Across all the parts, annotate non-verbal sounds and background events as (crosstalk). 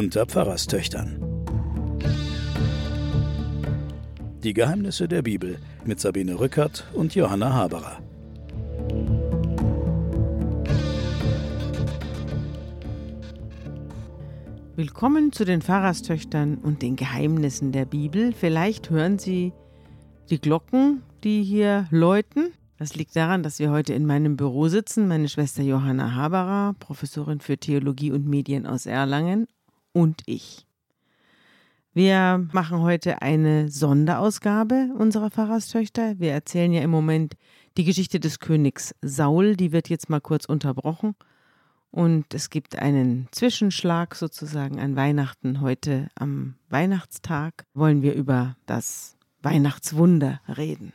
unter Pfarrerstöchtern. Die Geheimnisse der Bibel mit Sabine Rückert und Johanna Haberer. Willkommen zu den Pfarrerstöchtern und den Geheimnissen der Bibel. Vielleicht hören Sie die Glocken, die hier läuten. Das liegt daran, dass wir heute in meinem Büro sitzen. Meine Schwester Johanna Haberer, Professorin für Theologie und Medien aus Erlangen und ich. Wir machen heute eine Sonderausgabe unserer Pfarrerstöchter. Wir erzählen ja im Moment die Geschichte des Königs Saul. Die wird jetzt mal kurz unterbrochen. Und es gibt einen Zwischenschlag sozusagen an Weihnachten. Heute am Weihnachtstag wollen wir über das Weihnachtswunder reden.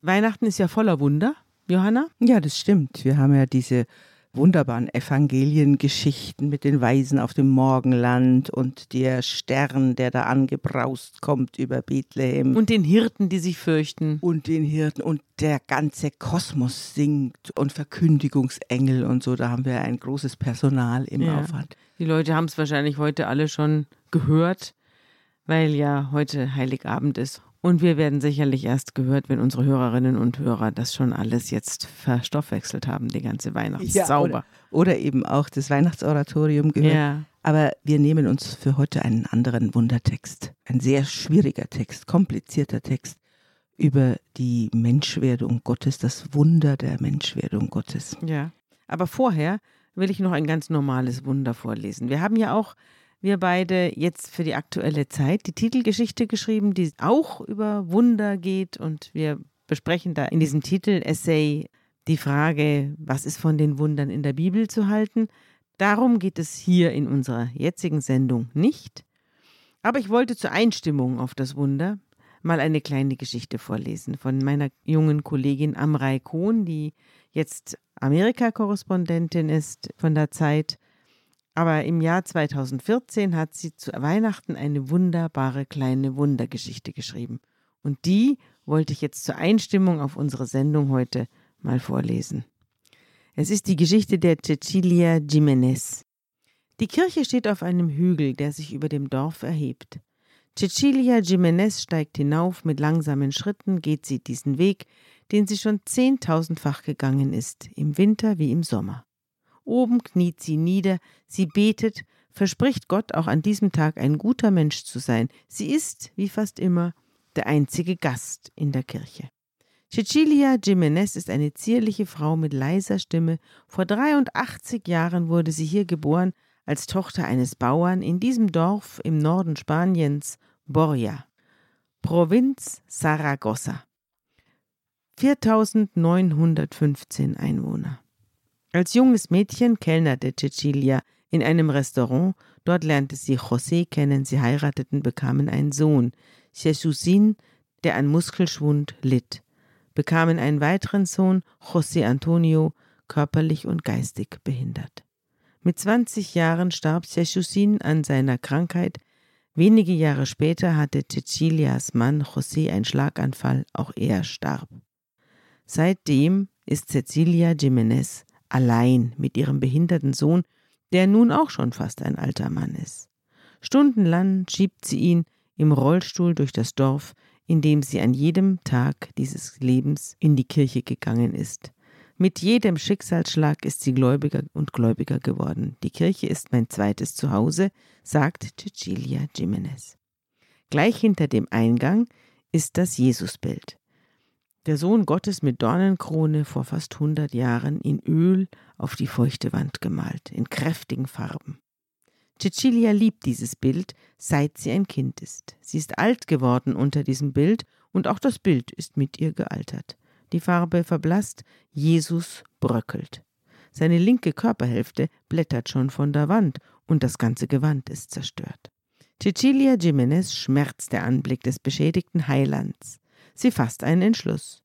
Weihnachten ist ja voller Wunder, Johanna. Ja, das stimmt. Wir haben ja diese wunderbaren Evangeliengeschichten mit den Weisen auf dem Morgenland und der Stern, der da angebraust kommt über Bethlehem. Und den Hirten, die sich fürchten. Und den Hirten und der ganze Kosmos singt und Verkündigungsengel und so. Da haben wir ein großes Personal im ja. Aufwand. Die Leute haben es wahrscheinlich heute alle schon gehört, weil ja heute Heiligabend ist. Und wir werden sicherlich erst gehört, wenn unsere Hörerinnen und Hörer das schon alles jetzt verstoffwechselt haben, die ganze Weihnachtszauber. Ja, oder, oder, eben auch das Weihnachtsoratorium gehört. Ja. Aber wir nehmen uns für heute einen anderen Wundertext. Ein sehr schwieriger Text, komplizierter Text über die Menschwerdung Gottes, das Wunder der Menschwerdung Gottes. Ja. Aber vorher will ich noch ein ganz normales Wunder vorlesen. Wir haben ja auch wir beide jetzt für die aktuelle Zeit die Titelgeschichte geschrieben, die auch über Wunder geht und wir besprechen da in diesem Titel-Essay die Frage, was ist von den Wundern in der Bibel zu halten. Darum geht es hier in unserer jetzigen Sendung nicht. Aber ich wollte zur Einstimmung auf das Wunder mal eine kleine Geschichte vorlesen von meiner jungen Kollegin Amrei Kohn, die jetzt Amerika-Korrespondentin ist von der Zeit aber im Jahr 2014 hat sie zu Weihnachten eine wunderbare kleine Wundergeschichte geschrieben. Und die wollte ich jetzt zur Einstimmung auf unsere Sendung heute mal vorlesen. Es ist die Geschichte der Cecilia Jimenez. Die Kirche steht auf einem Hügel, der sich über dem Dorf erhebt. Cecilia Jimenez steigt hinauf, mit langsamen Schritten geht sie diesen Weg, den sie schon zehntausendfach gegangen ist, im Winter wie im Sommer. Oben kniet sie nieder, sie betet, verspricht Gott auch an diesem Tag ein guter Mensch zu sein. Sie ist, wie fast immer, der einzige Gast in der Kirche. Cecilia Jimenez ist eine zierliche Frau mit leiser Stimme. Vor 83 Jahren wurde sie hier geboren, als Tochter eines Bauern in diesem Dorf im Norden Spaniens, Borja, Provinz Saragossa. 4915 Einwohner. Als junges Mädchen kellnerte Cecilia in einem Restaurant. Dort lernte sie José kennen. Sie heirateten, bekamen einen Sohn, Jesusin, der an Muskelschwund litt, bekamen einen weiteren Sohn, José Antonio, körperlich und geistig behindert. Mit 20 Jahren starb Jesusin an seiner Krankheit. Wenige Jahre später hatte Cecilias Mann José einen Schlaganfall, auch er starb. Seitdem ist Cecilia Jimenez allein mit ihrem behinderten Sohn, der nun auch schon fast ein alter Mann ist. Stundenlang schiebt sie ihn im Rollstuhl durch das Dorf, in dem sie an jedem Tag dieses Lebens in die Kirche gegangen ist. Mit jedem Schicksalsschlag ist sie gläubiger und gläubiger geworden. Die Kirche ist mein zweites Zuhause, sagt Cecilia Jimenez. Gleich hinter dem Eingang ist das Jesusbild der Sohn Gottes mit Dornenkrone vor fast hundert Jahren in Öl auf die feuchte Wand gemalt, in kräftigen Farben. Cecilia liebt dieses Bild, seit sie ein Kind ist. Sie ist alt geworden unter diesem Bild und auch das Bild ist mit ihr gealtert. Die Farbe verblasst, Jesus bröckelt. Seine linke Körperhälfte blättert schon von der Wand und das ganze Gewand ist zerstört. Cecilia Jimenez schmerzt der Anblick des beschädigten Heilands. Sie fasst einen Entschluss.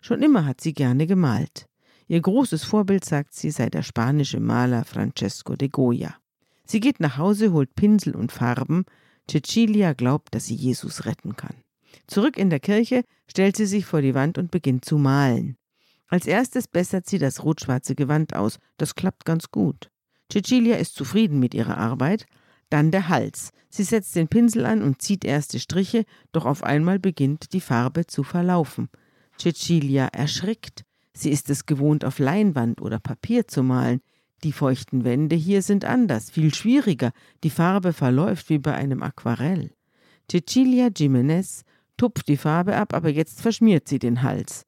Schon immer hat sie gerne gemalt. Ihr großes Vorbild, sagt sie, sei der spanische Maler Francesco de Goya. Sie geht nach Hause, holt Pinsel und Farben. Cecilia glaubt, dass sie Jesus retten kann. Zurück in der Kirche stellt sie sich vor die Wand und beginnt zu malen. Als erstes bessert sie das rot-schwarze Gewand aus. Das klappt ganz gut. Cecilia ist zufrieden mit ihrer Arbeit. Dann der Hals. Sie setzt den Pinsel an und zieht erste Striche, doch auf einmal beginnt die Farbe zu verlaufen. Cecilia erschrickt. Sie ist es gewohnt, auf Leinwand oder Papier zu malen. Die feuchten Wände hier sind anders, viel schwieriger. Die Farbe verläuft wie bei einem Aquarell. Cecilia Jimenez tupft die Farbe ab, aber jetzt verschmiert sie den Hals.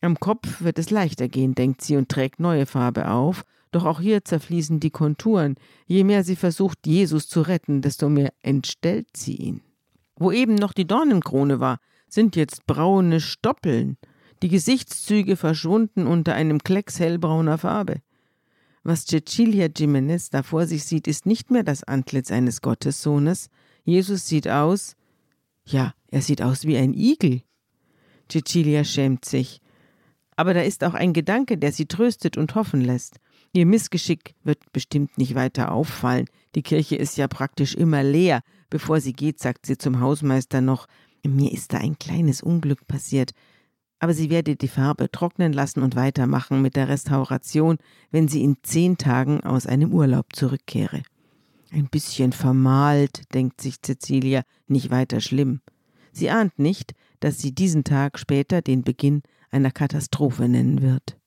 Am Kopf wird es leichter gehen, denkt sie und trägt neue Farbe auf, doch auch hier zerfließen die Konturen. Je mehr sie versucht, Jesus zu retten, desto mehr entstellt sie ihn. Wo eben noch die Dornenkrone war, sind jetzt braune Stoppeln, die Gesichtszüge verschwunden unter einem Klecks hellbrauner Farbe. Was Cecilia Jimenez da vor sich sieht, ist nicht mehr das Antlitz eines Gottessohnes. Jesus sieht aus, ja, er sieht aus wie ein Igel. Cecilia schämt sich. Aber da ist auch ein Gedanke, der sie tröstet und hoffen lässt. Ihr Missgeschick wird bestimmt nicht weiter auffallen. Die Kirche ist ja praktisch immer leer. Bevor sie geht, sagt sie zum Hausmeister noch, mir ist da ein kleines Unglück passiert. Aber sie werde die Farbe trocknen lassen und weitermachen mit der Restauration, wenn sie in zehn Tagen aus einem Urlaub zurückkehre. Ein bisschen vermalt, denkt sich Cecilia, nicht weiter schlimm. Sie ahnt nicht, dass sie diesen Tag später den Beginn einer Katastrophe nennen wird.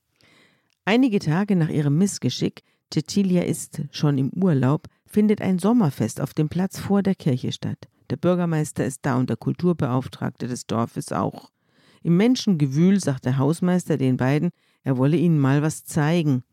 Einige Tage nach ihrem Missgeschick, Cecilia ist schon im Urlaub, findet ein Sommerfest auf dem Platz vor der Kirche statt. Der Bürgermeister ist da und der Kulturbeauftragte des Dorfes auch. Im Menschengewühl sagt der Hausmeister den beiden, er wolle ihnen mal was zeigen.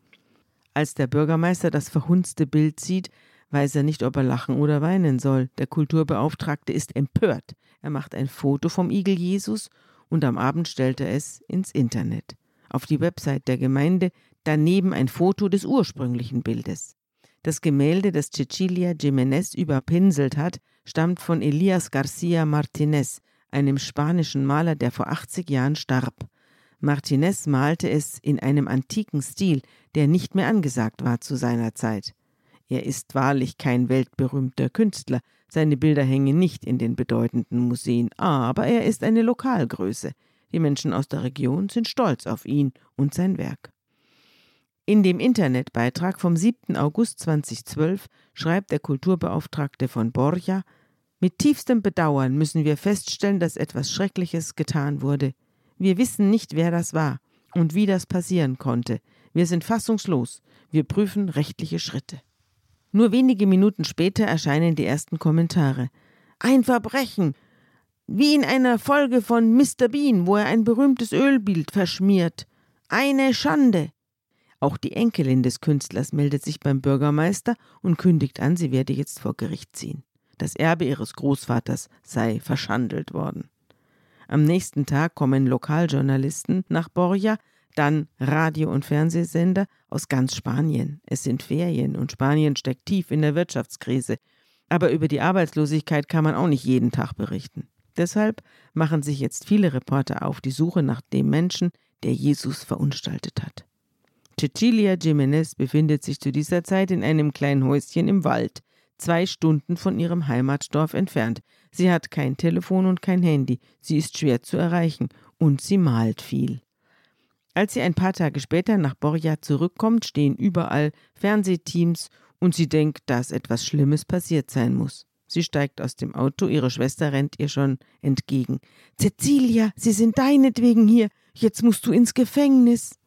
Als der Bürgermeister das verhunzte Bild sieht, weiß er nicht, ob er lachen oder weinen soll. Der Kulturbeauftragte ist empört. Er macht ein Foto vom Igel Jesus und am Abend stellt er es ins Internet. Auf die Website der Gemeinde daneben ein Foto des ursprünglichen Bildes. Das Gemälde, das Cecilia Jiménez überpinselt hat, stammt von Elias Garcia Martinez, einem spanischen Maler, der vor 80 Jahren starb. Martinez malte es in einem antiken Stil, der nicht mehr angesagt war zu seiner Zeit. Er ist wahrlich kein weltberühmter Künstler, seine Bilder hängen nicht in den bedeutenden Museen, aber er ist eine Lokalgröße. Die Menschen aus der Region sind stolz auf ihn und sein Werk. In dem Internetbeitrag vom 7. August 2012 schreibt der Kulturbeauftragte von Borja, mit tiefstem Bedauern müssen wir feststellen, dass etwas Schreckliches getan wurde. Wir wissen nicht, wer das war und wie das passieren konnte. Wir sind fassungslos. Wir prüfen rechtliche Schritte. Nur wenige Minuten später erscheinen die ersten Kommentare. Ein Verbrechen! Wie in einer Folge von Mr. Bean, wo er ein berühmtes Ölbild verschmiert. Eine Schande! Auch die Enkelin des Künstlers meldet sich beim Bürgermeister und kündigt an, sie werde jetzt vor Gericht ziehen. Das Erbe ihres Großvaters sei verschandelt worden. Am nächsten Tag kommen Lokaljournalisten nach Borja, dann Radio- und Fernsehsender aus ganz Spanien. Es sind Ferien und Spanien steckt tief in der Wirtschaftskrise. Aber über die Arbeitslosigkeit kann man auch nicht jeden Tag berichten. Deshalb machen sich jetzt viele Reporter auf die Suche nach dem Menschen, der Jesus verunstaltet hat. Cecilia Jimenez befindet sich zu dieser Zeit in einem kleinen Häuschen im Wald, zwei Stunden von ihrem Heimatdorf entfernt. Sie hat kein Telefon und kein Handy, sie ist schwer zu erreichen und sie malt viel. Als sie ein paar Tage später nach Borja zurückkommt, stehen überall Fernsehteams und sie denkt, dass etwas Schlimmes passiert sein muss. Sie steigt aus dem Auto, ihre Schwester rennt ihr schon entgegen. Cecilia, sie sind deinetwegen hier. Jetzt musst du ins Gefängnis.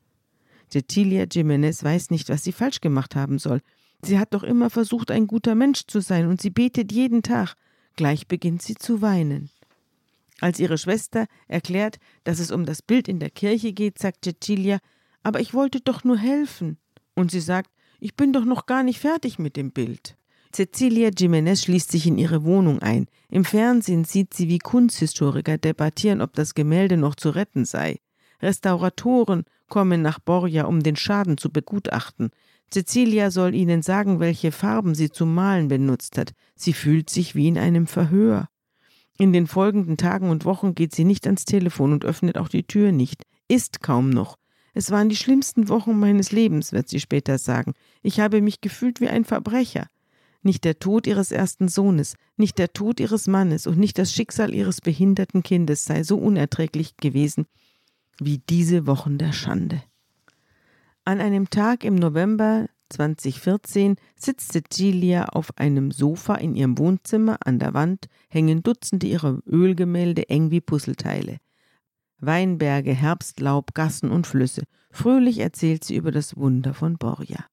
Cecilia Jimenez weiß nicht, was sie falsch gemacht haben soll. Sie hat doch immer versucht, ein guter Mensch zu sein, und sie betet jeden Tag. Gleich beginnt sie zu weinen. Als ihre Schwester erklärt, dass es um das Bild in der Kirche geht, sagt Cecilia, aber ich wollte doch nur helfen. Und sie sagt, ich bin doch noch gar nicht fertig mit dem Bild. Cecilia Jimenez schließt sich in ihre Wohnung ein. Im Fernsehen sieht sie, wie Kunsthistoriker debattieren, ob das Gemälde noch zu retten sei. Restauratoren kommen nach Borja, um den Schaden zu begutachten. Cecilia soll ihnen sagen, welche Farben sie zum Malen benutzt hat. Sie fühlt sich wie in einem Verhör. In den folgenden Tagen und Wochen geht sie nicht ans Telefon und öffnet auch die Tür nicht, isst kaum noch. Es waren die schlimmsten Wochen meines Lebens, wird sie später sagen. Ich habe mich gefühlt wie ein Verbrecher. Nicht der Tod ihres ersten Sohnes, nicht der Tod ihres Mannes und nicht das Schicksal ihres behinderten Kindes sei so unerträglich gewesen wie diese Wochen der Schande. An einem Tag im November 2014 sitzt Cecilia auf einem Sofa in ihrem Wohnzimmer. An der Wand hängen Dutzende ihrer Ölgemälde eng wie Puzzleteile. Weinberge, Herbstlaub, Gassen und Flüsse. Fröhlich erzählt sie über das Wunder von Borja.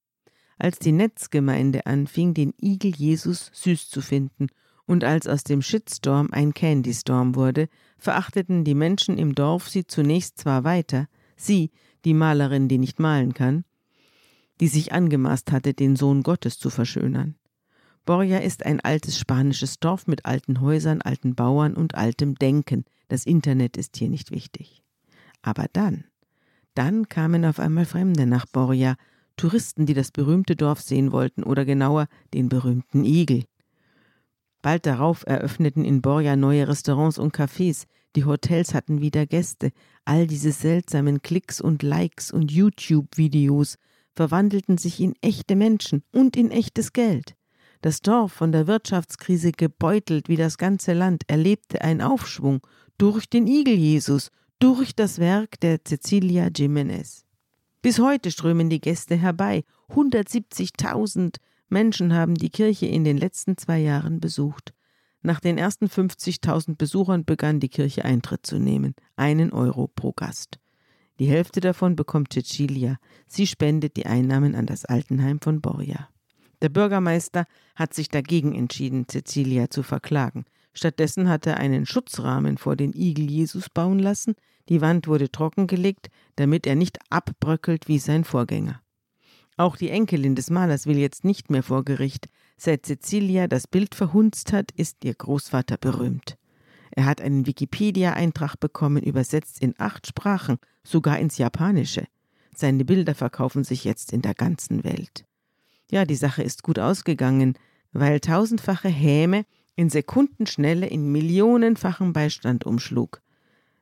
Als die Netzgemeinde anfing, den Igel Jesus süß zu finden und als aus dem Shitstorm ein Candystorm wurde, verachteten die Menschen im Dorf sie zunächst zwar weiter, sie, die Malerin, die nicht malen kann, die sich angemaßt hatte, den Sohn Gottes zu verschönern. Borja ist ein altes spanisches Dorf mit alten Häusern, alten Bauern und altem Denken. Das Internet ist hier nicht wichtig. Aber dann, dann kamen auf einmal Fremde nach Borja, Touristen, die das berühmte Dorf sehen wollten oder genauer den berühmten Igel. Bald darauf eröffneten in Borja neue Restaurants und Cafés, die Hotels hatten wieder Gäste, all diese seltsamen Klicks und Likes und YouTube-Videos verwandelten sich in echte Menschen und in echtes Geld. Das Dorf, von der Wirtschaftskrise gebeutelt wie das ganze Land, erlebte einen Aufschwung durch den Igel Jesus, durch das Werk der Cecilia Jimenez. Bis heute strömen die Gäste herbei. 170.000 Menschen haben die Kirche in den letzten zwei Jahren besucht. Nach den ersten 50.000 Besuchern begann die Kirche Eintritt zu nehmen. Einen Euro pro Gast. Die Hälfte davon bekommt Cecilia. Sie spendet die Einnahmen an das Altenheim von Borja. Der Bürgermeister hat sich dagegen entschieden, Cecilia zu verklagen. Stattdessen hat er einen Schutzrahmen vor den Igel Jesus bauen lassen. Die Wand wurde trockengelegt, damit er nicht abbröckelt wie sein Vorgänger. Auch die Enkelin des Malers will jetzt nicht mehr vor Gericht. Seit Cecilia das Bild verhunzt hat, ist ihr Großvater berühmt. Er hat einen Wikipedia-Eintrag bekommen, übersetzt in acht Sprachen, sogar ins Japanische. Seine Bilder verkaufen sich jetzt in der ganzen Welt. Ja, die Sache ist gut ausgegangen, weil tausendfache Häme in Sekundenschnelle in millionenfachen Beistand umschlug.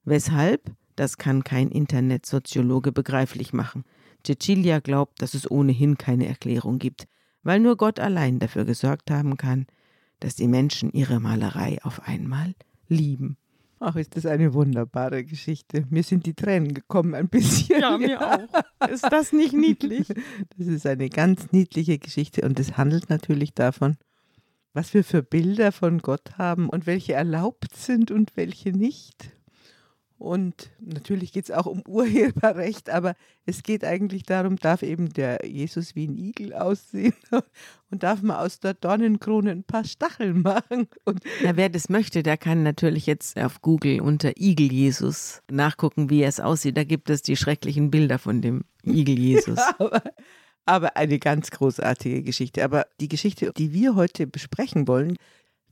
Weshalb? Das kann kein Internetsoziologe begreiflich machen. Cecilia glaubt, dass es ohnehin keine Erklärung gibt, weil nur Gott allein dafür gesorgt haben kann, dass die Menschen ihre Malerei auf einmal lieben. Ach, ist das eine wunderbare Geschichte. Mir sind die Tränen gekommen ein bisschen. Ja, mir auch. Ist das nicht niedlich? (laughs) Das ist eine ganz niedliche Geschichte und es handelt natürlich davon, was wir für Bilder von Gott haben und welche erlaubt sind und welche nicht. Und natürlich geht es auch um (laughs) Urheberrecht, aber es geht eigentlich darum, darf eben der Jesus wie ein Igel aussehen (laughs) und darf man aus der Dornenkrone ein paar Stacheln machen. Und ja, wer das möchte, der kann natürlich jetzt auf Google unter Igel Jesus nachgucken, wie es aussieht. Da gibt es die schrecklichen Bilder von dem Igel (laughs) Jesus. Ja, aber, aber eine ganz großartige Geschichte. Aber die Geschichte, die wir heute besprechen wollen,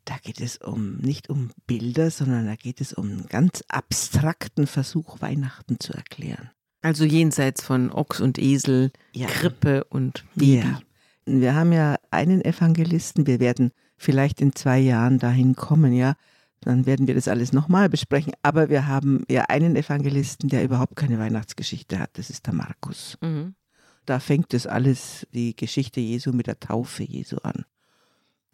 da geht es um nicht um Bilder, sondern da geht es um einen ganz abstrakten Versuch, Weihnachten zu erklären. Also jenseits von Ochs und Esel, ja. Krippe und Baby. Ja. Wir haben ja einen Evangelisten, wir werden vielleicht in zwei Jahren dahin kommen, ja. Dann werden wir das alles nochmal besprechen. Aber wir haben ja einen Evangelisten, der überhaupt keine Weihnachtsgeschichte hat. Das ist der Markus. Mhm. Da fängt das alles, die Geschichte Jesu mit der Taufe Jesu an.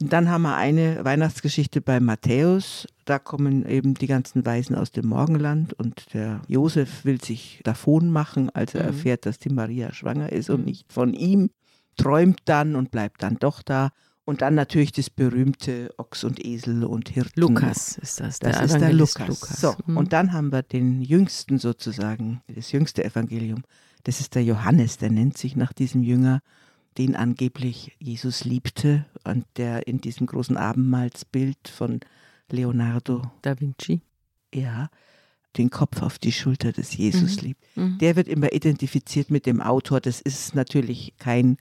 Dann haben wir eine Weihnachtsgeschichte bei Matthäus. Da kommen eben die ganzen Weisen aus dem Morgenland und der Josef will sich davon machen, als er mhm. erfährt, dass die Maria schwanger ist und mhm. nicht von ihm, träumt dann und bleibt dann doch da. Und dann natürlich das berühmte Ochs und Esel und Hirten. Lukas ist das. Das ist der Lukas. Lukas. So, mhm. und dann haben wir den jüngsten sozusagen, das jüngste Evangelium. Das ist der Johannes, der nennt sich nach diesem Jünger den angeblich Jesus liebte und der in diesem großen Abendmahlsbild von Leonardo da Vinci, ja, den Kopf auf die Schulter des Jesus mhm. liebt. Mhm. Der wird immer identifiziert mit dem Autor. Das ist natürlich kein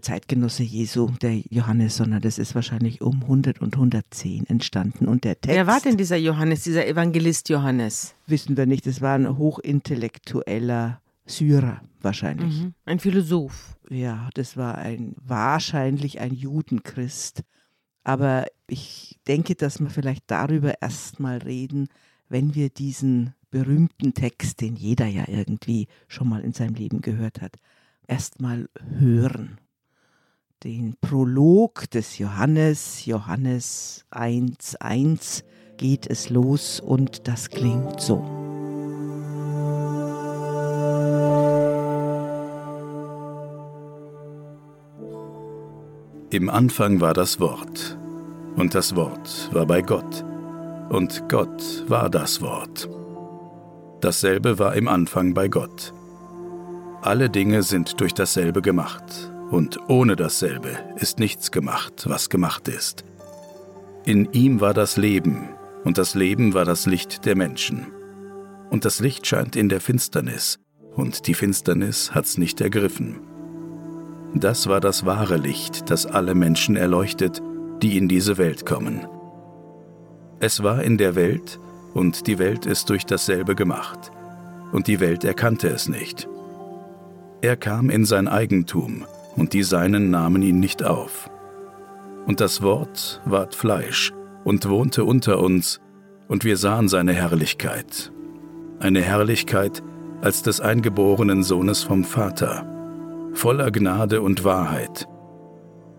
Zeitgenosse Jesu, der Johannes, sondern das ist wahrscheinlich um 100 und 110 entstanden. Und der Text. Wer war denn dieser Johannes, dieser Evangelist Johannes? Wissen wir nicht. Das war ein hochintellektueller Syrer wahrscheinlich. Mhm. Ein Philosoph. Ja, das war ein wahrscheinlich ein Judenchrist. Aber ich denke, dass wir vielleicht darüber erstmal reden, wenn wir diesen berühmten Text, den jeder ja irgendwie schon mal in seinem Leben gehört hat, erstmal hören. Den Prolog des Johannes, Johannes 1.1 geht es los und das klingt so. Im Anfang war das Wort, und das Wort war bei Gott, und Gott war das Wort. Dasselbe war im Anfang bei Gott. Alle Dinge sind durch dasselbe gemacht, und ohne dasselbe ist nichts gemacht, was gemacht ist. In ihm war das Leben, und das Leben war das Licht der Menschen. Und das Licht scheint in der Finsternis, und die Finsternis hat's nicht ergriffen. Das war das wahre Licht, das alle Menschen erleuchtet, die in diese Welt kommen. Es war in der Welt, und die Welt ist durch dasselbe gemacht, und die Welt erkannte es nicht. Er kam in sein Eigentum, und die Seinen nahmen ihn nicht auf. Und das Wort ward Fleisch und wohnte unter uns, und wir sahen seine Herrlichkeit. Eine Herrlichkeit als des eingeborenen Sohnes vom Vater, voller Gnade und Wahrheit.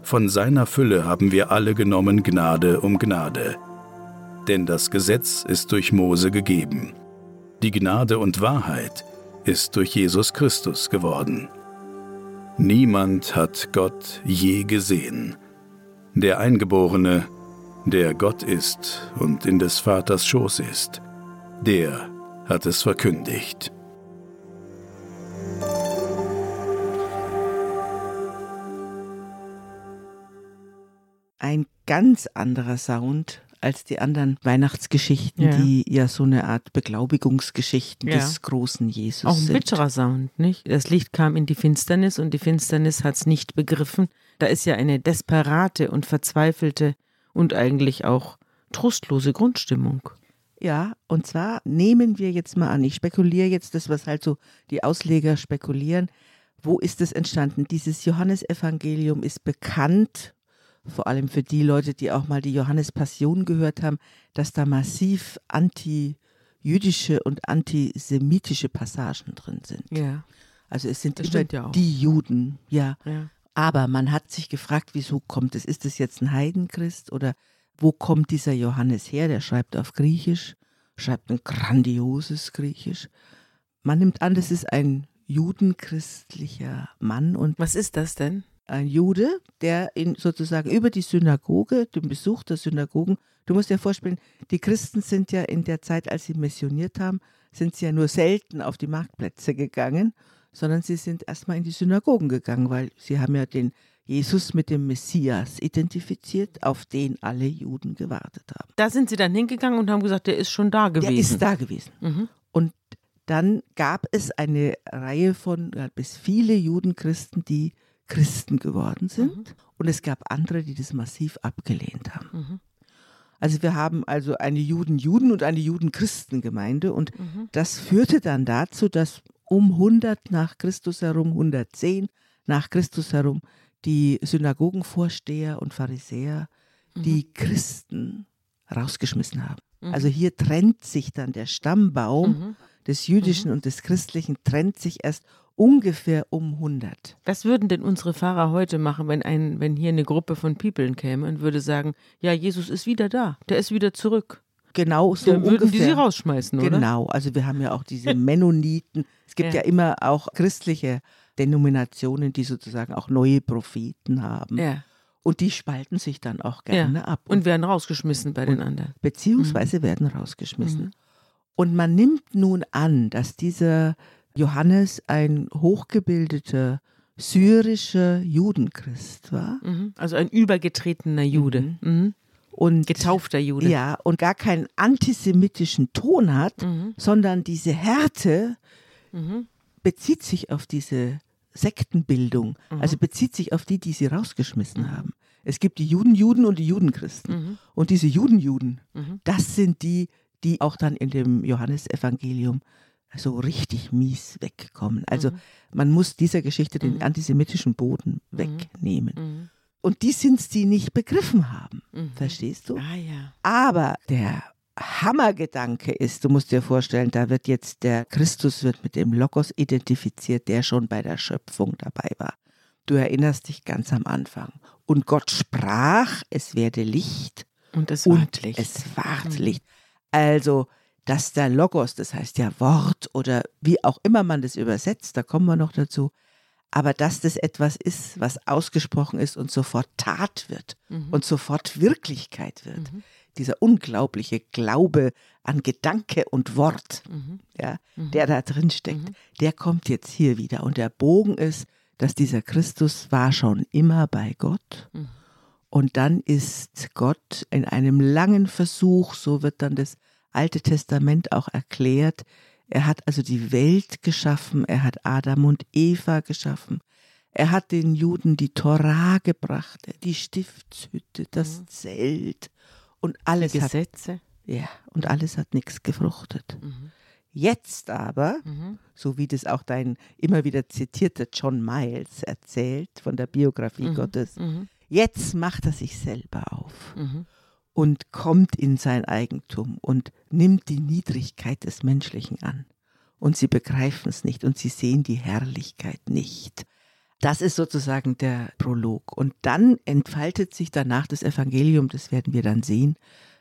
Von seiner Fülle haben wir alle genommen Gnade um Gnade. Denn das Gesetz ist durch Mose gegeben. Die Gnade und Wahrheit ist durch Jesus Christus geworden. Niemand hat Gott je gesehen. Der Eingeborene, der Gott ist und in des Vaters Schoß ist, der hat es verkündigt. Ein ganz anderer Sound als die anderen Weihnachtsgeschichten, ja. die ja so eine Art Beglaubigungsgeschichten ja. des großen Jesus Auch ein sind. bitterer Sound, nicht? Das Licht kam in die Finsternis und die Finsternis hat es nicht begriffen. Da ist ja eine desperate und verzweifelte und eigentlich auch trostlose Grundstimmung. Ja, und zwar nehmen wir jetzt mal an, ich spekuliere jetzt das, was halt so die Ausleger spekulieren. Wo ist es entstanden? Dieses Johannesevangelium ist bekannt vor allem für die Leute, die auch mal die Johannes Passion gehört haben, dass da massiv anti-jüdische und antisemitische Passagen drin sind. Ja. Also es sind immer ja die Juden, ja. ja. Aber man hat sich gefragt, wieso kommt es? Ist es jetzt ein Heidenchrist oder wo kommt dieser Johannes her? Der schreibt auf Griechisch, schreibt ein grandioses Griechisch. Man nimmt an, das ist ein judenchristlicher Mann. Und Was ist das denn? Ein Jude, der in sozusagen über die Synagoge, den Besuch der Synagogen, du musst dir vorstellen, die Christen sind ja in der Zeit, als sie missioniert haben, sind sie ja nur selten auf die Marktplätze gegangen, sondern sie sind erstmal in die Synagogen gegangen, weil sie haben ja den Jesus mit dem Messias identifiziert, auf den alle Juden gewartet haben. Da sind sie dann hingegangen und haben gesagt, der ist schon da gewesen. Der ist da gewesen. Mhm. Und dann gab es eine Reihe von, bis viele Judenchristen, die Christen geworden sind. Mhm. Und es gab andere, die das massiv abgelehnt haben. Mhm. Also wir haben also eine Juden-Juden und eine Juden-Christen-Gemeinde und mhm. das führte dann dazu, dass um 100 nach Christus herum, 110 nach Christus herum, die Synagogenvorsteher und Pharisäer mhm. die Christen rausgeschmissen haben. Mhm. Also hier trennt sich dann der Stammbaum mhm. des Jüdischen und des Christlichen, trennt sich erst ungefähr um 100. Was würden denn unsere Pfarrer heute machen, wenn, ein, wenn hier eine Gruppe von Peoplen käme und würde sagen, ja, Jesus ist wieder da, der ist wieder zurück. Genau so Dann würden ungefähr. die sie rausschmeißen, oder? Genau, also wir haben ja auch diese (laughs) Mennoniten. Es gibt ja, ja immer auch christliche Denominationen, die sozusagen auch neue Propheten haben. Ja. Und die spalten sich dann auch gerne ja. ab. Und, und, werden rausgeschmissen bei den anderen. Beziehungsweise mhm. werden rausgeschmissen. Mhm. Und man nimmt nun an, dass dieser Johannes ein hochgebildeter syrischer Judenchrist war. Mhm. Also ein übergetretener Jude. Mhm. Mhm. Und, Getaufter Jude. Ja, und gar keinen antisemitischen Ton hat, mhm. sondern diese Härte mhm. bezieht sich auf diese Sektenbildung, mhm. also bezieht sich auf die, die sie rausgeschmissen haben. Es gibt die Juden-Juden und die Judenchristen. Und diese Juden-Juden, das sind die, die auch dann in dem Johannesevangelium so richtig mies wegkommen. Also mhm. man muss dieser Geschichte den mhm. antisemitischen Boden mhm. wegnehmen. Mhm. Und die sind es, die nicht begriffen haben. Mhm. Verstehst du? Ah, ja. Aber der Hammergedanke ist, du musst dir vorstellen, da wird jetzt der Christus wird mit dem Logos identifiziert, der schon bei der Schöpfung dabei war. Du erinnerst dich ganz am Anfang. Und Gott sprach, es werde Licht. Und es ward Licht. Es ward. Licht. Also dass der Logos, das heißt ja Wort oder wie auch immer man das übersetzt, da kommen wir noch dazu, aber dass das etwas ist, was ausgesprochen ist und sofort Tat wird mhm. und sofort Wirklichkeit wird. Mhm. Dieser unglaubliche Glaube an Gedanke und Wort, mhm. ja, mhm. der da drin steckt, mhm. der kommt jetzt hier wieder. Und der Bogen ist, dass dieser Christus war schon immer bei Gott. Mhm. Und dann ist Gott in einem langen Versuch, so wird dann das Alte Testament auch erklärt, er hat also die Welt geschaffen, er hat Adam und Eva geschaffen. Er hat den Juden die Torah gebracht, die Stiftshütte, das mhm. Zelt und alles die Gesetze. Hat, ja, und alles hat nichts gefruchtet. Mhm. Jetzt aber, mhm. so wie das auch dein immer wieder zitierter John Miles erzählt von der Biografie mhm. Gottes, mhm. jetzt macht er sich selber auf mhm und kommt in sein Eigentum und nimmt die Niedrigkeit des Menschlichen an. Und sie begreifen es nicht und sie sehen die Herrlichkeit nicht. Das ist sozusagen der Prolog. Und dann entfaltet sich danach das Evangelium, das werden wir dann sehen.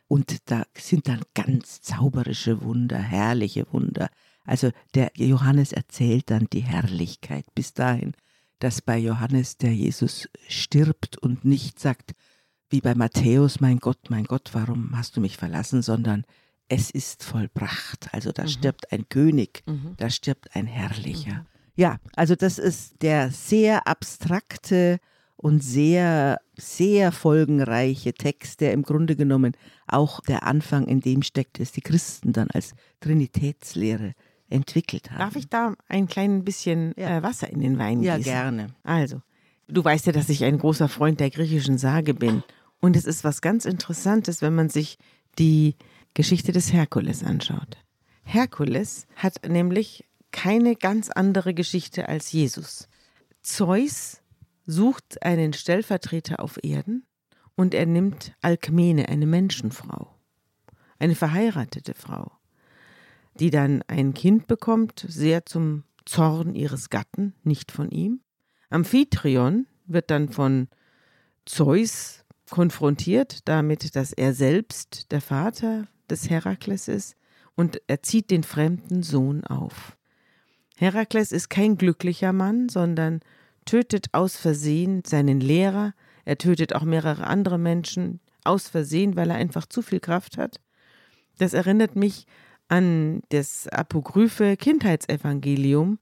Und da sind dann ganz zauberische Wunder, herrliche Wunder. Also der Johannes erzählt dann die Herrlichkeit bis dahin, dass bei Johannes der Jesus stirbt und nicht sagt, wie bei Matthäus, mein Gott, mein Gott, warum hast du mich verlassen, sondern es ist vollbracht. Also da mhm. stirbt ein König, mhm. da stirbt ein Herrlicher. Mhm. Ja, also das ist der sehr abstrakte und sehr, sehr folgenreiche Text, der im Grunde genommen auch der Anfang in dem steckt, dass die Christen dann als Trinitätslehre entwickelt haben. Darf ich da ein klein bisschen ja. äh, Wasser in den Wein gießen? Ja, gerne. Also, du weißt ja, dass ich ein großer Freund der griechischen Sage bin. Und es ist was ganz Interessantes, wenn man sich die Geschichte des Herkules anschaut. Herkules hat nämlich keine ganz andere Geschichte als Jesus. Zeus sucht einen Stellvertreter auf Erden und er nimmt Alkmene, eine Menschenfrau, eine verheiratete Frau, die dann ein Kind bekommt, sehr zum Zorn ihres Gatten, nicht von ihm. Amphitryon wird dann von Zeus konfrontiert damit, dass er selbst der Vater des Herakles ist und er zieht den fremden Sohn auf. Herakles ist kein glücklicher Mann, sondern tötet aus Versehen seinen Lehrer, er tötet auch mehrere andere Menschen aus Versehen, weil er einfach zu viel Kraft hat. Das erinnert mich an das apokryphe Kindheitsevangelium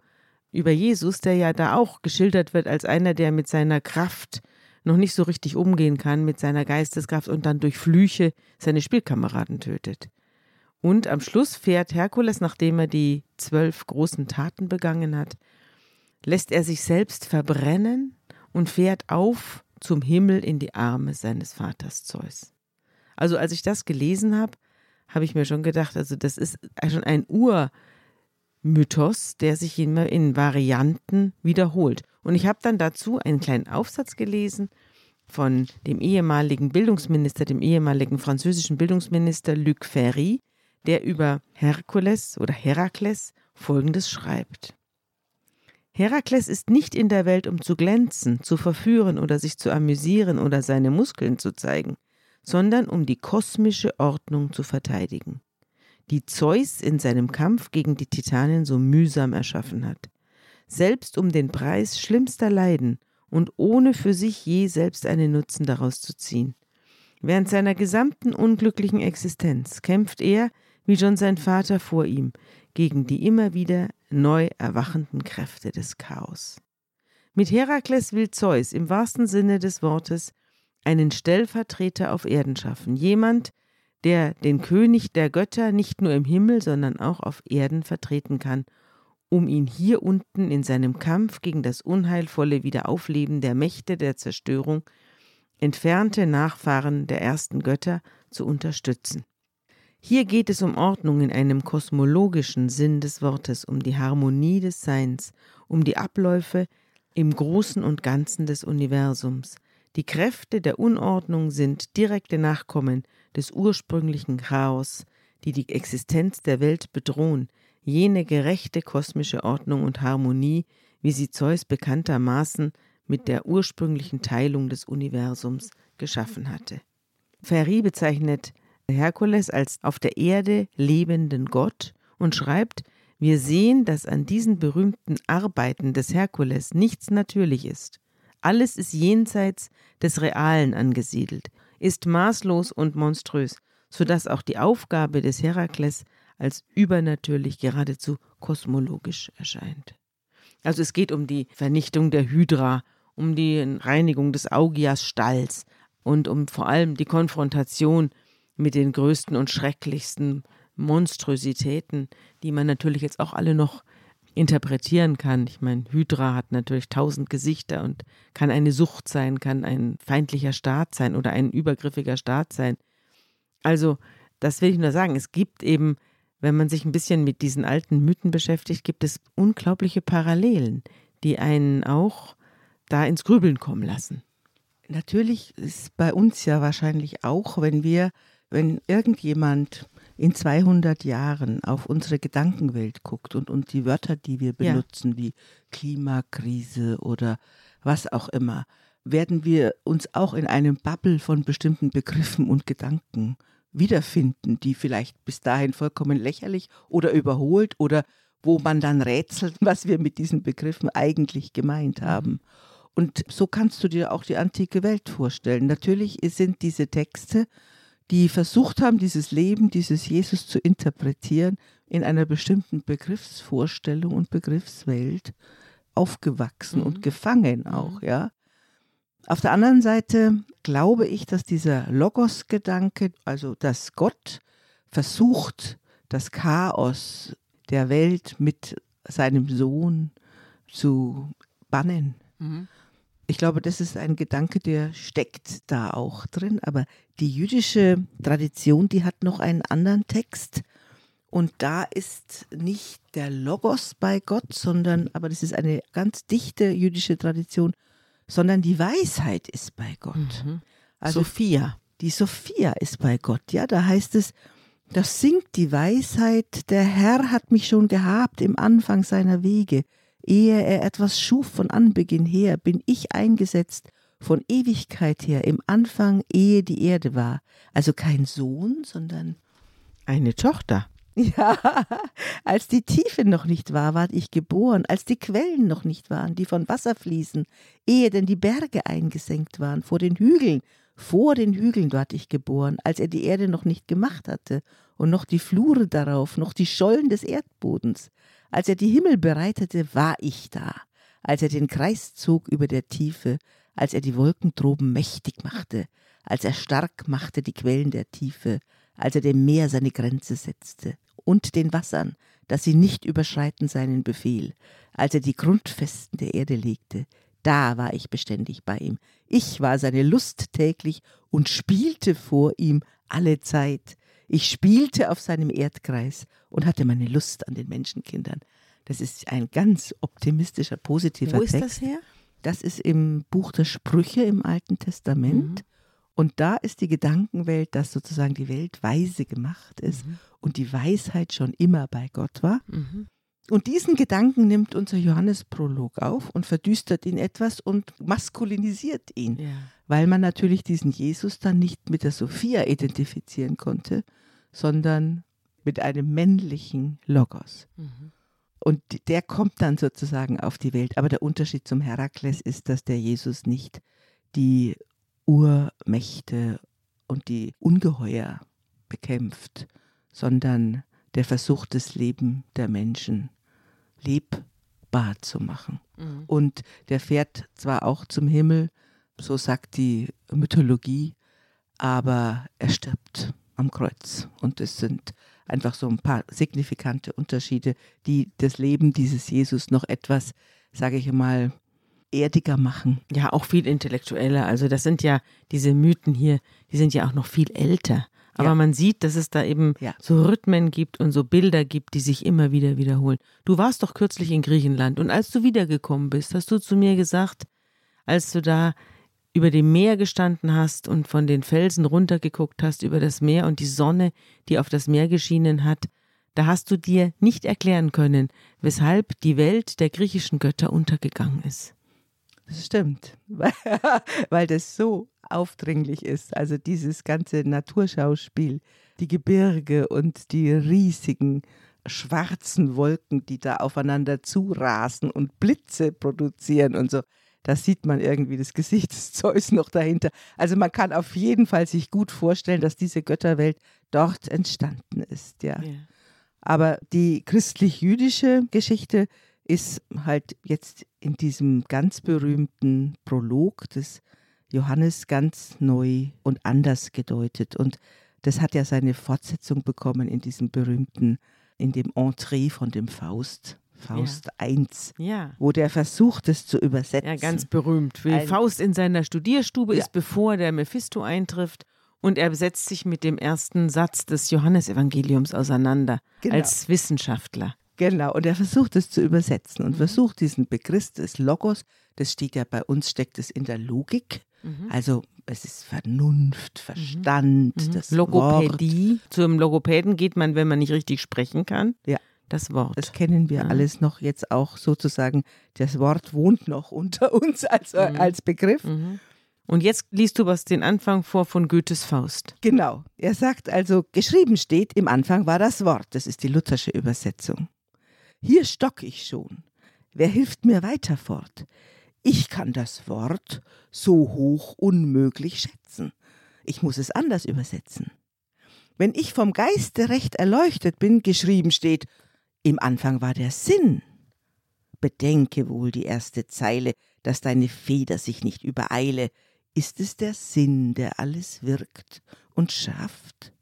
über Jesus, der ja da auch geschildert wird als einer, der mit seiner Kraft noch nicht so richtig umgehen kann mit seiner Geisteskraft und dann durch Flüche seine Spielkameraden tötet. Und am Schluss fährt Herkules, nachdem er die zwölf großen Taten begangen hat, lässt er sich selbst verbrennen und fährt auf zum Himmel in die Arme seines Vaters Zeus. Also als ich das gelesen habe, habe ich mir schon gedacht, also das ist schon ein Urmythos, der sich immer in Varianten wiederholt. Und ich habe dann dazu einen kleinen Aufsatz gelesen von dem ehemaligen Bildungsminister, dem ehemaligen französischen Bildungsminister Luc Ferry, der über Herkules oder Herakles Folgendes schreibt. Herakles ist nicht in der Welt, um zu glänzen, zu verführen oder sich zu amüsieren oder seine Muskeln zu zeigen, sondern um die kosmische Ordnung zu verteidigen, die Zeus in seinem Kampf gegen die Titanen so mühsam erschaffen hat selbst um den Preis schlimmster Leiden und ohne für sich je selbst einen Nutzen daraus zu ziehen. Während seiner gesamten unglücklichen Existenz kämpft er, wie schon sein Vater vor ihm, gegen die immer wieder neu erwachenden Kräfte des Chaos. Mit Herakles will Zeus im wahrsten Sinne des Wortes einen Stellvertreter auf Erden schaffen, jemand, der den König der Götter nicht nur im Himmel, sondern auch auf Erden vertreten kann um ihn hier unten in seinem Kampf gegen das unheilvolle Wiederaufleben der Mächte der Zerstörung, entfernte Nachfahren der ersten Götter, zu unterstützen. Hier geht es um Ordnung in einem kosmologischen Sinn des Wortes, um die Harmonie des Seins, um die Abläufe im Großen und Ganzen des Universums. Die Kräfte der Unordnung sind direkte Nachkommen des ursprünglichen Chaos, die die Existenz der Welt bedrohen, jene gerechte kosmische Ordnung und Harmonie, wie sie Zeus bekanntermaßen mit der ursprünglichen Teilung des Universums geschaffen hatte. Ferri bezeichnet Herkules als auf der Erde lebenden Gott und schreibt, Wir sehen, dass an diesen berühmten Arbeiten des Herkules nichts natürlich ist. Alles ist jenseits des Realen angesiedelt, ist maßlos und monströs, so dass auch die Aufgabe des Herakles als übernatürlich geradezu kosmologisch erscheint. Also es geht um die Vernichtung der Hydra, um die Reinigung des Augias-Stalls und um vor allem die Konfrontation mit den größten und schrecklichsten Monstrositäten, die man natürlich jetzt auch alle noch interpretieren kann. Ich meine, Hydra hat natürlich tausend Gesichter und kann eine Sucht sein, kann ein feindlicher Staat sein oder ein übergriffiger Staat sein. Also, das will ich nur sagen. Es gibt eben, wenn man sich ein bisschen mit diesen alten Mythen beschäftigt, gibt es unglaubliche Parallelen, die einen auch da ins Grübeln kommen lassen. Natürlich ist bei uns ja wahrscheinlich auch, wenn wir, wenn irgendjemand in 200 Jahren auf unsere Gedankenwelt guckt und, und die Wörter, die wir benutzen, ja. wie Klimakrise oder was auch immer, werden wir uns auch in einem Bubble von bestimmten Begriffen und Gedanken wiederfinden, die vielleicht bis dahin vollkommen lächerlich oder überholt oder wo man dann rätselt, (laughs) was wir mit diesen Begriffen eigentlich gemeint haben. Und so kannst du dir auch die antike Welt vorstellen. Natürlich sind diese Texte die versucht haben, dieses Leben, dieses Jesus zu interpretieren, in einer bestimmten Begriffsvorstellung und Begriffswelt aufgewachsen mhm. und gefangen mhm. auch, ja. Auf der anderen Seite glaube ich, dass dieser Logos-Gedanke, also dass Gott versucht, das Chaos der Welt mit seinem Sohn zu bannen. Mhm. Ich glaube, das ist ein Gedanke, der steckt da auch drin. Aber die jüdische Tradition, die hat noch einen anderen Text. Und da ist nicht der Logos bei Gott, sondern, aber das ist eine ganz dichte jüdische Tradition, sondern die Weisheit ist bei Gott. Mhm. Also Sophia. Die Sophia ist bei Gott. Ja, da heißt es, das singt die Weisheit, der Herr hat mich schon gehabt im Anfang seiner Wege. Ehe er etwas schuf von Anbeginn her, bin ich eingesetzt, von Ewigkeit her, im Anfang, ehe die Erde war. Also kein Sohn, sondern eine Tochter. (laughs) Ja, als die Tiefe noch nicht war, ward ich geboren, als die Quellen noch nicht waren, die von Wasser fließen, ehe denn die Berge eingesenkt waren, vor den Hügeln, vor den Hügeln ward ich geboren, als er die Erde noch nicht gemacht hatte, und noch die Flure darauf, noch die Schollen des Erdbodens. Als er die Himmel bereitete, war ich da. Als er den Kreis zog über der Tiefe, als er die Wolken droben mächtig machte, als er stark machte die Quellen der Tiefe, als er dem Meer seine Grenze setzte und den Wassern, dass sie nicht überschreiten seinen Befehl, als er die Grundfesten der Erde legte, da war ich beständig bei ihm. Ich war seine Lust täglich und spielte vor ihm alle Zeit. Ich spielte auf seinem Erdkreis und hatte meine Lust an den Menschenkindern. Das ist ein ganz optimistischer, positiver Wo Text. Wo ist das her? Das ist im Buch der Sprüche im Alten Testament. Mhm. Und da ist die Gedankenwelt, dass sozusagen die Welt weise gemacht ist mhm. und die Weisheit schon immer bei Gott war. Mhm. Und diesen Gedanken nimmt unser Johannesprolog auf und verdüstert ihn etwas und maskulinisiert ihn, ja. weil man natürlich diesen Jesus dann nicht mit der Sophia identifizieren konnte, sondern mit einem männlichen Logos. Mhm. Und der kommt dann sozusagen auf die Welt. Aber der Unterschied zum Herakles ist, dass der Jesus nicht die Urmächte und die Ungeheuer bekämpft, sondern der versucht, das Leben der Menschen lebbar zu machen. Mhm. Und der fährt zwar auch zum Himmel, so sagt die Mythologie, aber er stirbt am Kreuz. Und es sind einfach so ein paar signifikante Unterschiede, die das Leben dieses Jesus noch etwas, sage ich mal, erdiger machen. Ja, auch viel intellektueller. Also das sind ja diese Mythen hier, die sind ja auch noch viel älter. Aber ja. man sieht, dass es da eben ja. so Rhythmen gibt und so Bilder gibt, die sich immer wieder wiederholen. Du warst doch kürzlich in Griechenland und als du wiedergekommen bist, hast du zu mir gesagt, als du da über dem Meer gestanden hast und von den Felsen runtergeguckt hast über das Meer und die Sonne, die auf das Meer geschienen hat, da hast du dir nicht erklären können, weshalb die Welt der griechischen Götter untergegangen ist. Das stimmt, (laughs) weil das so aufdringlich ist. Also dieses ganze Naturschauspiel, die Gebirge und die riesigen schwarzen Wolken, die da aufeinander zurasen und Blitze produzieren und so. Da sieht man irgendwie das Gesicht des Zeus noch dahinter. Also man kann auf jeden Fall sich gut vorstellen, dass diese Götterwelt dort entstanden ist, ja. ja. Aber die christlich-jüdische Geschichte ist halt jetzt in diesem ganz berühmten Prolog des Johannes ganz neu und anders gedeutet. Und das hat ja seine Fortsetzung bekommen in diesem berühmten, in dem Entree von dem Faust. Faust ja. I, ja. wo der versucht, es zu übersetzen. Ja, ganz berühmt. Wie Ein Faust in seiner Studierstube ja. ist, bevor der Mephisto eintrifft. Und er setzt sich mit dem ersten Satz des Johannesevangeliums auseinander genau. als Wissenschaftler. Genau, und er versucht es zu übersetzen und versucht diesen Begriff des Logos, das steht ja bei uns, steckt es in der Logik. Mhm. Also es ist Vernunft, Verstand, mhm. das Logopädie. Wort. Zum Logopäden geht man, wenn man nicht richtig sprechen kann. Ja. Das Wort. Das kennen wir ja. alles noch jetzt auch sozusagen. Das Wort wohnt noch unter uns als, mhm. als Begriff. Mhm. Und jetzt liest du was den Anfang vor von Goethes Faust. Genau. Er sagt also, geschrieben steht, im Anfang war das Wort. Das ist die luthersche Übersetzung. Hier stock ich schon. Wer hilft mir weiter fort? Ich kann das Wort so hoch unmöglich schätzen. Ich muss es anders übersetzen. Wenn ich vom Geiste recht erleuchtet bin, geschrieben steht, im Anfang war der Sinn. Bedenke wohl die erste Zeile, dass deine Feder sich nicht übereile. Ist es der Sinn, der alles wirkt und schafft?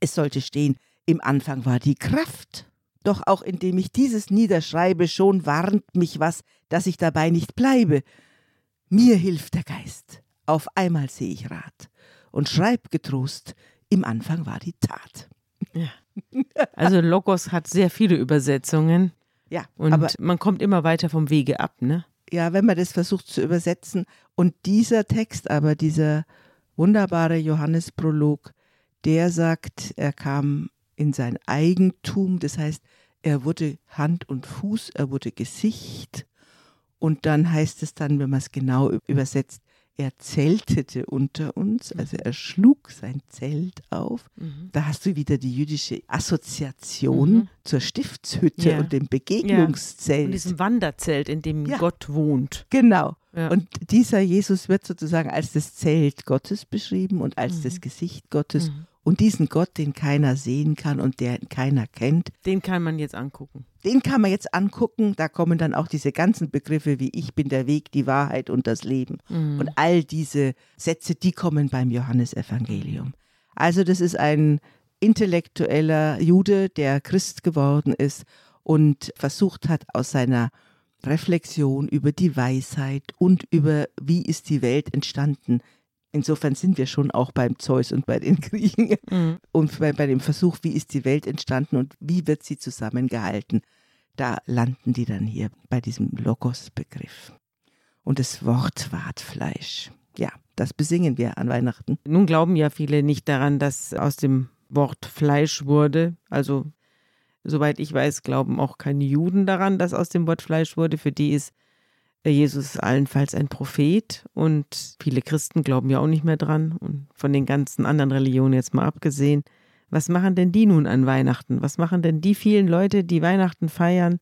Es sollte stehen, im Anfang war die Kraft. Doch auch indem ich dieses niederschreibe, schon warnt mich was, dass ich dabei nicht bleibe. Mir hilft der Geist. Auf einmal seh ich Rat und schreib getrost, im Anfang war die Tat. Ja. Also Logos hat sehr viele Übersetzungen. Ja. Und aber, man kommt immer weiter vom Wege ab, ne? Ja, wenn man das versucht zu übersetzen. Und dieser Text aber, dieser wunderbare Johannesprolog, der sagt, er kam in sein Eigentum. Das heißt, er wurde Hand und Fuß, er wurde Gesicht. Und dann heißt es dann, wenn man es genau übersetzt, er zeltete unter uns, also er schlug sein Zelt auf. Mhm. Da hast du wieder die jüdische Assoziation mhm. zur Stiftshütte ja. und dem Begegnungszelt. Ja. Und diesem Wanderzelt, in dem ja. Gott wohnt. Genau. Und dieser Jesus wird sozusagen als das Zelt Gottes beschrieben und als mhm. das Gesicht Gottes. Und diesen Gott, den keiner sehen kann und der keiner kennt. Den kann man jetzt angucken. Den kann man jetzt angucken. Da kommen dann auch diese ganzen Begriffe wie ich bin der Weg, die Wahrheit und das Leben. Mhm. Und all diese Sätze, die kommen beim Johannesevangelium. Also das ist ein intellektueller Jude, der Christ geworden ist und versucht hat, aus seiner Reflexion über die Weisheit und über wie ist die Welt entstanden, Insofern sind wir schon auch beim Zeus und bei den (laughs) Griechen mhm. und bei, bei dem Versuch, wie ist die Welt entstanden und wie wird sie zusammengehalten. Da landen die dann hier bei diesem Logos-Begriff. Und das Wort ward Fleisch. Ja, das besingen wir an Weihnachten. Nun glauben ja viele nicht daran, dass aus dem Wort Fleisch wurde. Also, soweit ich weiß, glauben auch keine Juden daran, dass aus dem Wort Fleisch wurde. Für die ist Jesus ist allenfalls ein Prophet und viele Christen glauben ja auch nicht mehr dran und von den ganzen anderen Religionen jetzt mal abgesehen. Was machen denn die nun an Weihnachten? Was machen denn die vielen Leute, die Weihnachten feiern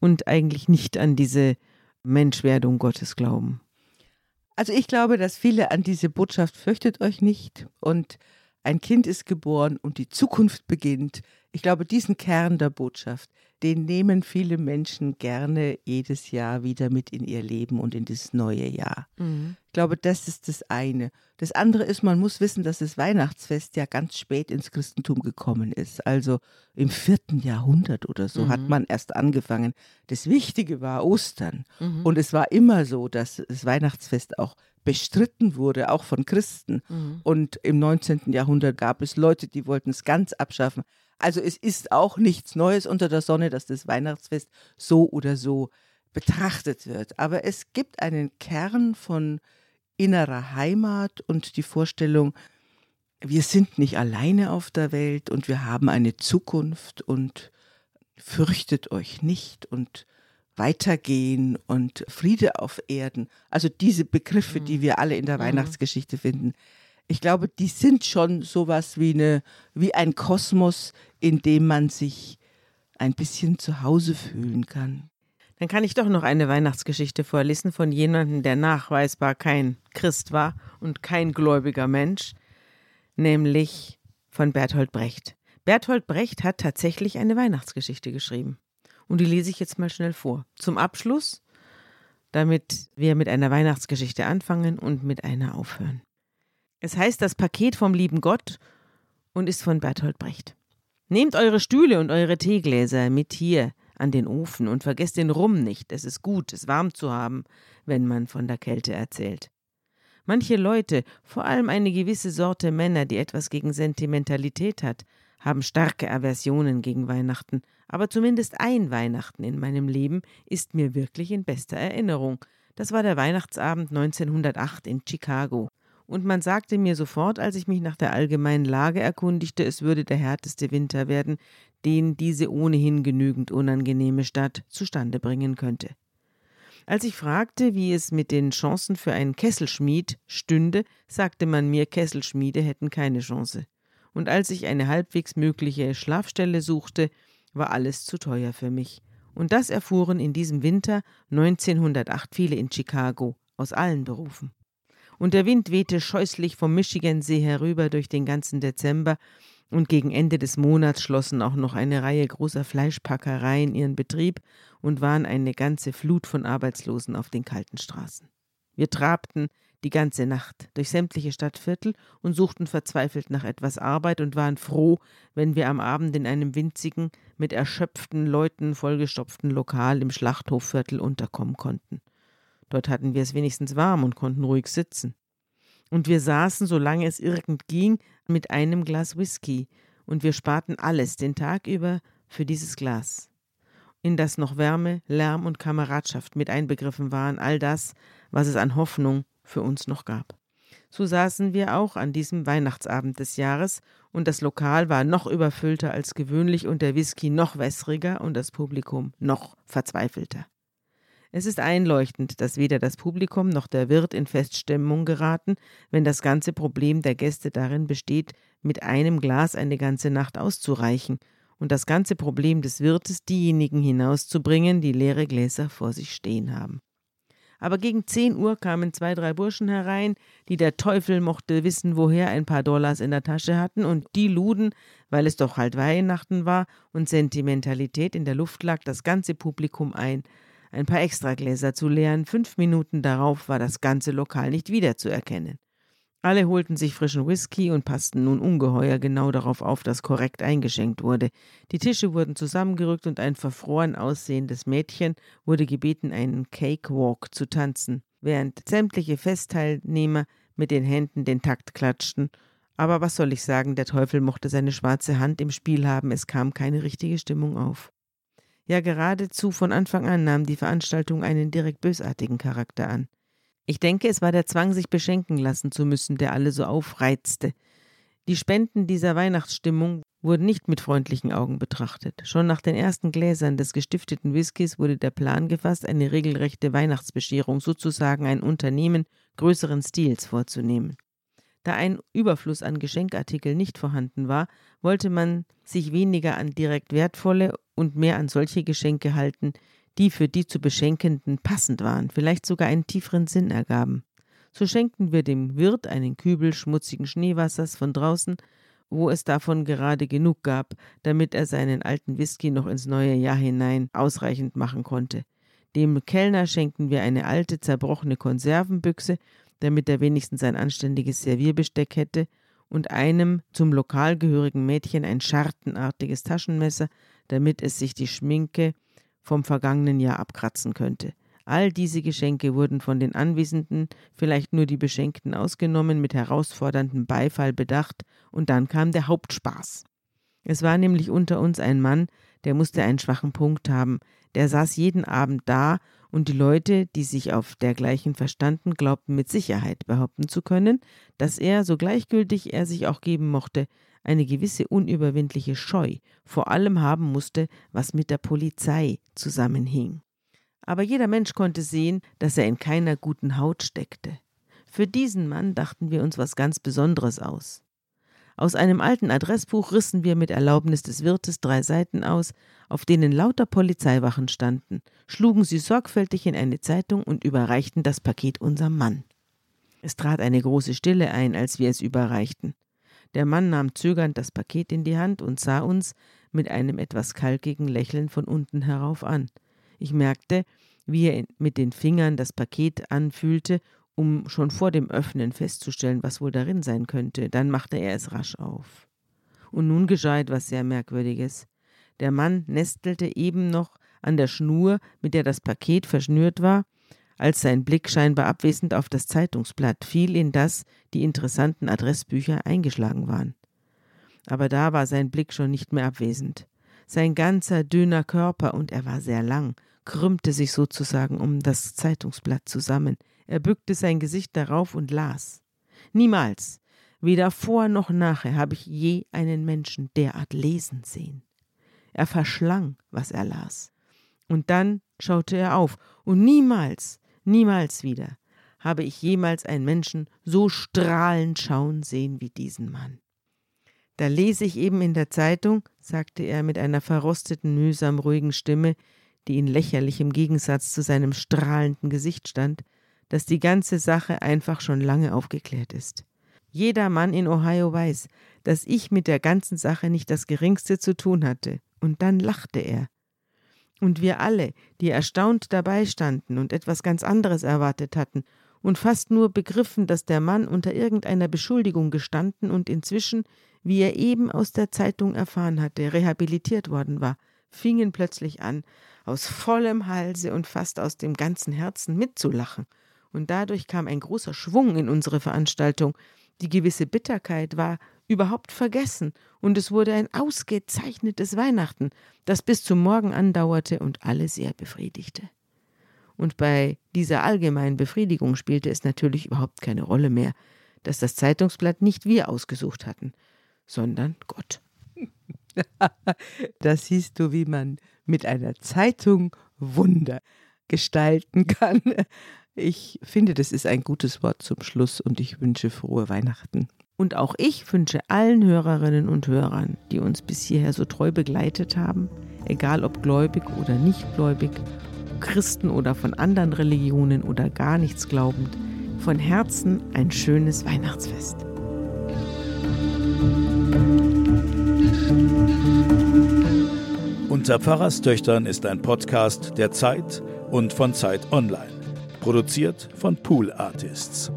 und eigentlich nicht an diese Menschwerdung Gottes glauben? Also ich glaube, dass viele an diese Botschaft fürchtet euch nicht und ein Kind ist geboren und die Zukunft beginnt. Ich glaube, diesen Kern der Botschaft, den nehmen viele Menschen gerne jedes Jahr wieder mit in ihr Leben und in das neue Jahr. Mhm. Ich glaube, das ist das eine. Das andere ist, man muss wissen, dass das Weihnachtsfest ja ganz spät ins Christentum gekommen ist. Also im vierten Jahrhundert oder so mhm. hat man erst angefangen. Das Wichtige war Ostern. Mhm. Und es war immer so, dass das Weihnachtsfest auch bestritten wurde, auch von Christen. Mhm. Und im 19. Jahrhundert gab es Leute, die wollten es ganz abschaffen. Also es ist auch nichts Neues unter der Sonne, dass das Weihnachtsfest so oder so betrachtet wird. Aber es gibt einen Kern von innerer Heimat und die Vorstellung, wir sind nicht alleine auf der Welt und wir haben eine Zukunft und fürchtet euch nicht und weitergehen und Friede auf Erden. Also diese Begriffe, die mhm. wir alle in der mhm. Weihnachtsgeschichte finden, ich glaube, die sind schon sowas wie, eine, wie ein Kosmos, in dem man sich ein bisschen zu Hause fühlen kann. Dann kann ich doch noch eine Weihnachtsgeschichte vorlesen von jemandem, der nachweisbar kein Christ war und kein gläubiger Mensch, nämlich von Bertolt Brecht. Bertolt Brecht hat tatsächlich eine Weihnachtsgeschichte geschrieben. Und die lese ich jetzt mal schnell vor. Zum Abschluss, damit wir mit einer Weihnachtsgeschichte anfangen und mit einer aufhören. Es heißt das Paket vom lieben Gott und ist von Bertolt Brecht. Nehmt eure Stühle und eure Teegläser mit hier an den Ofen und vergesst den Rum nicht. Es ist gut, es warm zu haben, wenn man von der Kälte erzählt. Manche Leute, vor allem eine gewisse Sorte Männer, die etwas gegen Sentimentalität hat, haben starke Aversionen gegen Weihnachten, aber zumindest ein Weihnachten in meinem Leben ist mir wirklich in bester Erinnerung. Das war der Weihnachtsabend 1908 in Chicago. Und man sagte mir sofort, als ich mich nach der allgemeinen Lage erkundigte, es würde der härteste Winter werden, den diese ohnehin genügend unangenehme Stadt zustande bringen könnte. Als ich fragte, wie es mit den Chancen für einen Kesselschmied stünde, sagte man mir, Kesselschmiede hätten keine Chance. Und als ich eine halbwegs mögliche Schlafstelle suchte, war alles zu teuer für mich. Und das erfuhren in diesem Winter 1908 viele in Chicago, aus allen Berufen. Und der Wind wehte scheußlich vom Michigansee herüber durch den ganzen Dezember, und gegen Ende des Monats schlossen auch noch eine Reihe großer Fleischpackereien ihren Betrieb und waren eine ganze Flut von Arbeitslosen auf den kalten Straßen. Wir trabten die ganze Nacht durch sämtliche Stadtviertel und suchten verzweifelt nach etwas Arbeit und waren froh, wenn wir am Abend in einem winzigen, mit erschöpften Leuten vollgestopften Lokal im Schlachthofviertel unterkommen konnten. Dort hatten wir es wenigstens warm und konnten ruhig sitzen. Und wir saßen, solange es irgend ging, mit einem Glas Whisky, und wir sparten alles den Tag über für dieses Glas, in das noch Wärme, Lärm und Kameradschaft mit einbegriffen waren, all das, was es an Hoffnung für uns noch gab. So saßen wir auch an diesem Weihnachtsabend des Jahres, und das Lokal war noch überfüllter als gewöhnlich und der Whisky noch wässriger und das Publikum noch verzweifelter. Es ist einleuchtend, dass weder das Publikum noch der Wirt in Feststimmung geraten, wenn das ganze Problem der Gäste darin besteht, mit einem Glas eine ganze Nacht auszureichen und das ganze Problem des Wirtes diejenigen hinauszubringen, die leere Gläser vor sich stehen haben. Aber gegen zehn Uhr kamen zwei, drei Burschen herein, die der Teufel mochte wissen, woher ein paar Dollars in der Tasche hatten, und die luden, weil es doch halt Weihnachten war und Sentimentalität in der Luft lag, das ganze Publikum ein, ein paar Extragläser zu leeren. Fünf Minuten darauf war das ganze Lokal nicht wiederzuerkennen. Alle holten sich frischen Whisky und passten nun ungeheuer genau darauf auf, dass korrekt eingeschenkt wurde. Die Tische wurden zusammengerückt und ein verfroren aussehendes Mädchen wurde gebeten, einen Cakewalk zu tanzen, während sämtliche Festteilnehmer mit den Händen den Takt klatschten. Aber was soll ich sagen, der Teufel mochte seine schwarze Hand im Spiel haben, es kam keine richtige Stimmung auf. Ja, geradezu von Anfang an nahm die Veranstaltung einen direkt bösartigen Charakter an. Ich denke, es war der Zwang, sich beschenken lassen zu müssen, der alle so aufreizte. Die Spenden dieser Weihnachtsstimmung wurden nicht mit freundlichen Augen betrachtet. Schon nach den ersten Gläsern des gestifteten Whiskys wurde der Plan gefasst, eine regelrechte Weihnachtsbescherung, sozusagen ein Unternehmen größeren Stils vorzunehmen. Da ein Überfluss an Geschenkartikeln nicht vorhanden war, wollte man sich weniger an direkt wertvolle und mehr an solche Geschenke halten, die für die zu Beschenkenden passend waren, vielleicht sogar einen tieferen Sinn ergaben. So schenkten wir dem Wirt einen Kübel schmutzigen Schneewassers von draußen, wo es davon gerade genug gab, damit er seinen alten Whisky noch ins neue Jahr hinein ausreichend machen konnte. Dem Kellner schenkten wir eine alte, zerbrochene Konservenbüchse, damit er wenigstens ein anständiges Servierbesteck hätte, und einem zum Lokal gehörigen Mädchen ein schartenartiges Taschenmesser, damit es sich die Schminke vom vergangenen Jahr abkratzen könnte. All diese Geschenke wurden von den Anwesenden, vielleicht nur die Beschenkten ausgenommen, mit herausforderndem Beifall bedacht, und dann kam der Hauptspaß. Es war nämlich unter uns ein Mann, der musste einen schwachen Punkt haben, der saß jeden Abend da, und die Leute, die sich auf dergleichen verstanden, glaubten mit Sicherheit behaupten zu können, dass er, so gleichgültig er sich auch geben mochte, eine gewisse unüberwindliche Scheu vor allem haben musste, was mit der Polizei zusammenhing. Aber jeder Mensch konnte sehen, dass er in keiner guten Haut steckte. Für diesen Mann dachten wir uns was ganz Besonderes aus. Aus einem alten Adressbuch rissen wir mit Erlaubnis des Wirtes drei Seiten aus, auf denen lauter Polizeiwachen standen, schlugen sie sorgfältig in eine Zeitung und überreichten das Paket unserem Mann. Es trat eine große Stille ein, als wir es überreichten. Der Mann nahm zögernd das Paket in die Hand und sah uns mit einem etwas kalkigen Lächeln von unten herauf an. Ich merkte, wie er mit den Fingern das Paket anfühlte, um schon vor dem Öffnen festzustellen, was wohl darin sein könnte. Dann machte er es rasch auf. Und nun geschah etwas sehr Merkwürdiges. Der Mann nestelte eben noch an der Schnur, mit der das Paket verschnürt war, als sein Blick scheinbar abwesend auf das Zeitungsblatt fiel, in das die interessanten Adressbücher eingeschlagen waren. Aber da war sein Blick schon nicht mehr abwesend. Sein ganzer dünner Körper, und er war sehr lang, krümmte sich sozusagen um das Zeitungsblatt zusammen. Er bückte sein Gesicht darauf und las. Niemals, weder vor noch nachher, habe ich je einen Menschen derart lesen sehen. Er verschlang, was er las. Und dann schaute er auf, und niemals, niemals wieder habe ich jemals einen Menschen so strahlend schauen sehen wie diesen Mann. Da lese ich eben in der Zeitung, sagte er mit einer verrosteten, mühsam ruhigen Stimme, die in lächerlichem Gegensatz zu seinem strahlenden Gesicht stand, dass die ganze Sache einfach schon lange aufgeklärt ist. Jeder Mann in Ohio weiß, dass ich mit der ganzen Sache nicht das geringste zu tun hatte. Und dann lachte er. Und wir alle, die erstaunt dabei standen und etwas ganz anderes erwartet hatten und fast nur begriffen, dass der Mann unter irgendeiner Beschuldigung gestanden und inzwischen, wie er eben aus der Zeitung erfahren hatte, rehabilitiert worden war, fingen plötzlich an, aus vollem Halse und fast aus dem ganzen Herzen mitzulachen. Und dadurch kam ein großer Schwung in unsere Veranstaltung. Die gewisse Bitterkeit war überhaupt vergessen, und es wurde ein ausgezeichnetes Weihnachten, das bis zum Morgen andauerte und alle sehr befriedigte. Und bei dieser allgemeinen Befriedigung spielte es natürlich überhaupt keine Rolle mehr, dass das Zeitungsblatt nicht wir ausgesucht hatten, sondern Gott. (laughs) da siehst du, wie man mit einer Zeitung Wunder gestalten kann. Ich finde, das ist ein gutes Wort zum Schluss und ich wünsche frohe Weihnachten. Und auch ich wünsche allen Hörerinnen und Hörern, die uns bis hierher so treu begleitet haben, egal ob gläubig oder nicht gläubig, Christen oder von anderen Religionen oder gar nichts glaubend, von Herzen ein schönes Weihnachtsfest. Unter Pfarrerstöchtern ist ein Podcast der Zeit und von Zeit Online. Produziert von Pool Artists.